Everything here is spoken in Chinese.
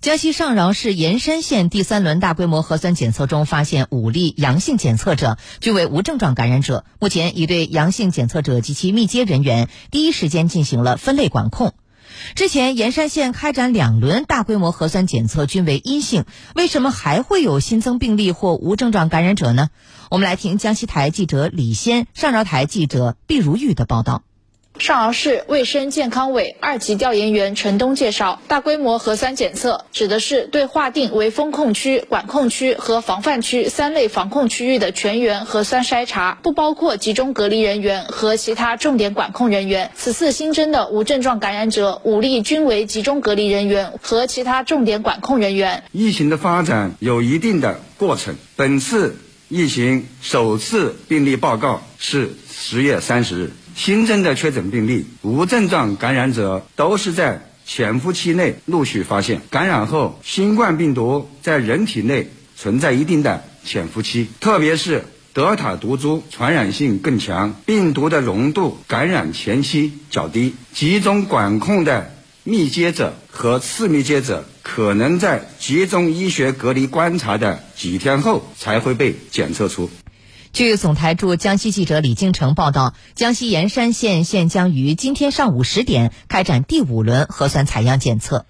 江西上饶市盐山县第三轮大规模核酸检测中发现五例阳性检测者，均为无症状感染者。目前已对阳性检测者及其密接人员第一时间进行了分类管控。之前盐山县开展两轮大规模核酸检测均为阴性，为什么还会有新增病例或无症状感染者呢？我们来听江西台记者李先、上饶台记者毕如玉的报道。上饶市卫生健康委二级调研员陈东介绍，大规模核酸检测指的是对划定为风控区、管控区和防范区三类防控区域的全员核酸筛查，不包括集中隔离人员和其他重点管控人员。此次新增的无症状感染者五例均为集中隔离人员和其他重点管控人员。疫情的发展有一定的过程，本次疫情首次病例报告是十月三十日。新增的确诊病例、无症状感染者都是在潜伏期内陆续发现。感染后，新冠病毒在人体内存在一定的潜伏期，特别是德尔塔毒株传染性更强，病毒的浓度感染前期较低。集中管控的密接者和次密接者，可能在集中医学隔离观察的几天后才会被检测出。据总台驻江西记者李京城报道，江西盐山县现将于今天上午十点开展第五轮核酸采样检测。